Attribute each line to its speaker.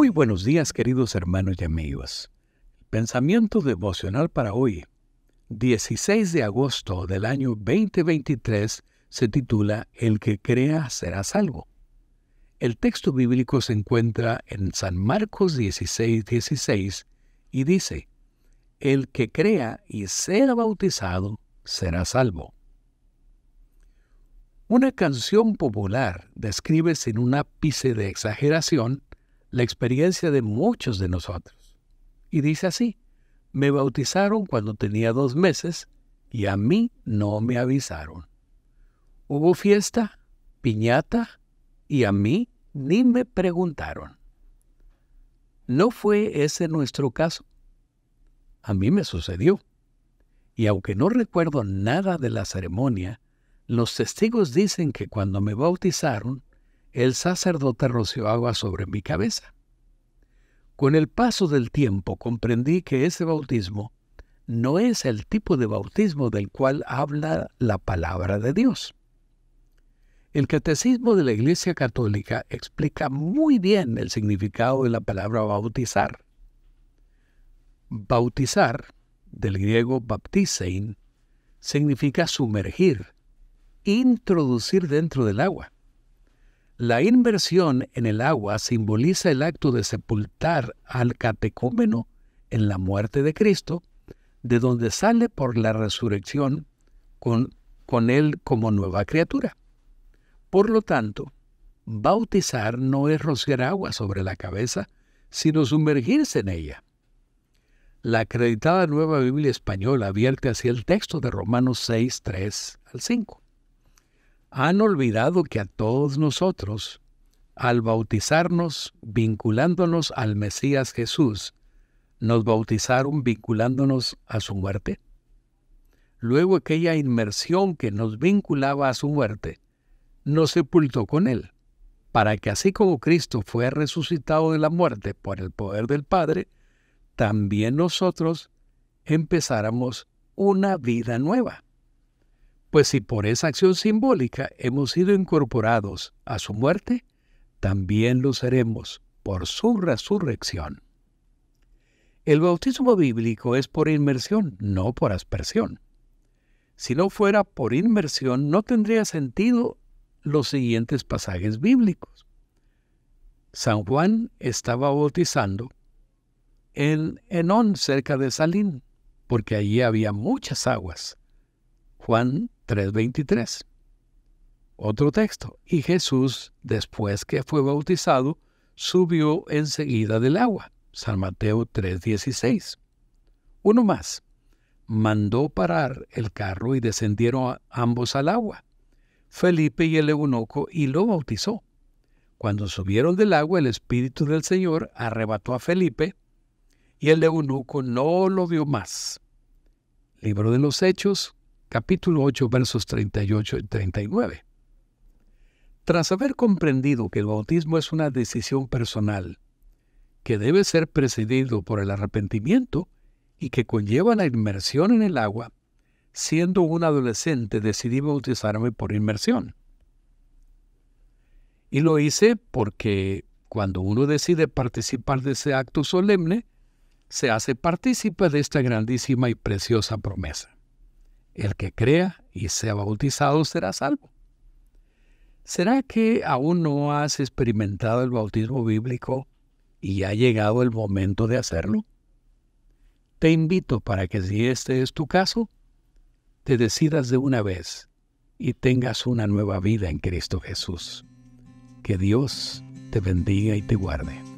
Speaker 1: Muy buenos días queridos hermanos y amigos. Pensamiento devocional para hoy, 16 de agosto del año 2023, se titula El que crea será salvo. El texto bíblico se encuentra en San Marcos 16, 16 y dice, El que crea y sea bautizado será salvo. Una canción popular describe sin un ápice de exageración la experiencia de muchos de nosotros. Y dice así, me bautizaron cuando tenía dos meses y a mí no me avisaron. Hubo fiesta, piñata y a mí ni me preguntaron. No fue ese nuestro caso. A mí me sucedió. Y aunque no recuerdo nada de la ceremonia, los testigos dicen que cuando me bautizaron, el sacerdote roció agua sobre mi cabeza. Con el paso del tiempo comprendí que ese bautismo no es el tipo de bautismo del cual habla la palabra de Dios. El catecismo de la Iglesia Católica explica muy bien el significado de la palabra bautizar. Bautizar, del griego baptisein, significa sumergir, introducir dentro del agua. La inmersión en el agua simboliza el acto de sepultar al catecúmeno en la muerte de Cristo, de donde sale por la resurrección con, él como nueva criatura. Por lo tanto, bautizar no es rociar agua sobre la cabeza, sino sumergirse en ella. La acreditada Nueva Biblia Española advierte hacia el texto de Romanos 6, 3 al 5 han olvidado que a todos nosotros, al bautizarnos vinculándonos al Mesías Jesús, nos bautizaron vinculándonos a su muerte. Luego aquella inmersión que nos vinculaba a su muerte, nos sepultó con él, para que así como Cristo fue resucitado de la muerte por el poder del Padre, también nosotros empezáramos una vida nueva. Pues si por esa acción simbólica hemos sido incorporados a su muerte, también lo seremos por su resurrección. El bautismo bíblico es por inmersión, no por aspersión. Si no fuera por inmersión, no tendría sentido los siguientes pasajes bíblicos. San Juan estaba bautizando en Enón, cerca de Salín, porque allí había muchas aguas. Juan 3:23. Otro texto. Y Jesús, después que fue bautizado, subió enseguida del agua. San Mateo 3:16. Uno más. Mandó parar el carro y descendieron ambos al agua. Felipe y el eunuco y lo bautizó. Cuando subieron del agua, el Espíritu del Señor arrebató a Felipe y el eunuco no lo vio más. Libro de los Hechos, capítulo 8, versos 38 y 39. Tras haber comprendido que el bautismo es una decisión personal, que debe ser precedido por el arrepentimiento y que conlleva la inmersión en el agua, siendo un adolescente decidí bautizarme por inmersión. Y lo hice porque cuando uno decide participar de ese acto solemne, se hace partícipe de esta grandísima y preciosa promesa. El que crea y sea bautizado será salvo. ¿Será que aún no has experimentado el bautismo bíblico y ha llegado el momento de hacerlo? Te invito para que si este es tu caso, te decidas de una vez y tengas una nueva vida en Cristo Jesús. Que Dios te bendiga y te guarde.